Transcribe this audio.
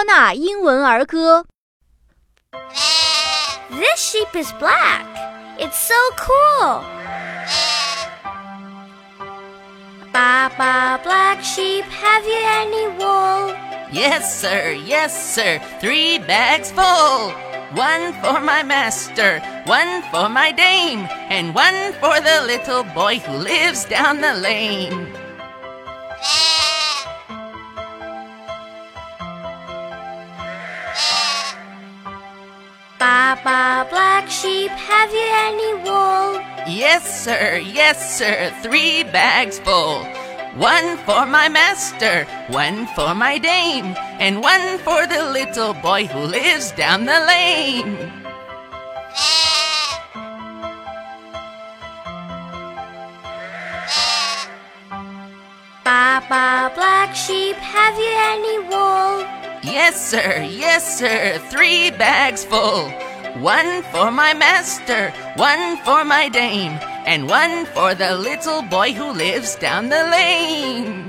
托纳英文儿歌。 This sheep is black. It's so cool. Ba ba black sheep, have you any wool? Yes, sir, yes, sir, three bags full. One for my master, one for my dame, and one for the little boy who lives down the lane. Ba ba black sheep, have you any wool? Yes, sir, yes, sir, three bags full. One for my master, one for my dame, and one for the little boy who lives down the lane. Ba ba black sheep, have you any wool? Yes, sir, yes, sir, three bags full. One for my master, one for my dame, and one for the little boy who lives down the lane.